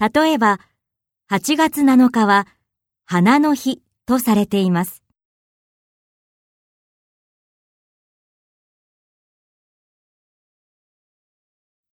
例えば、8月7日は花の日とされています。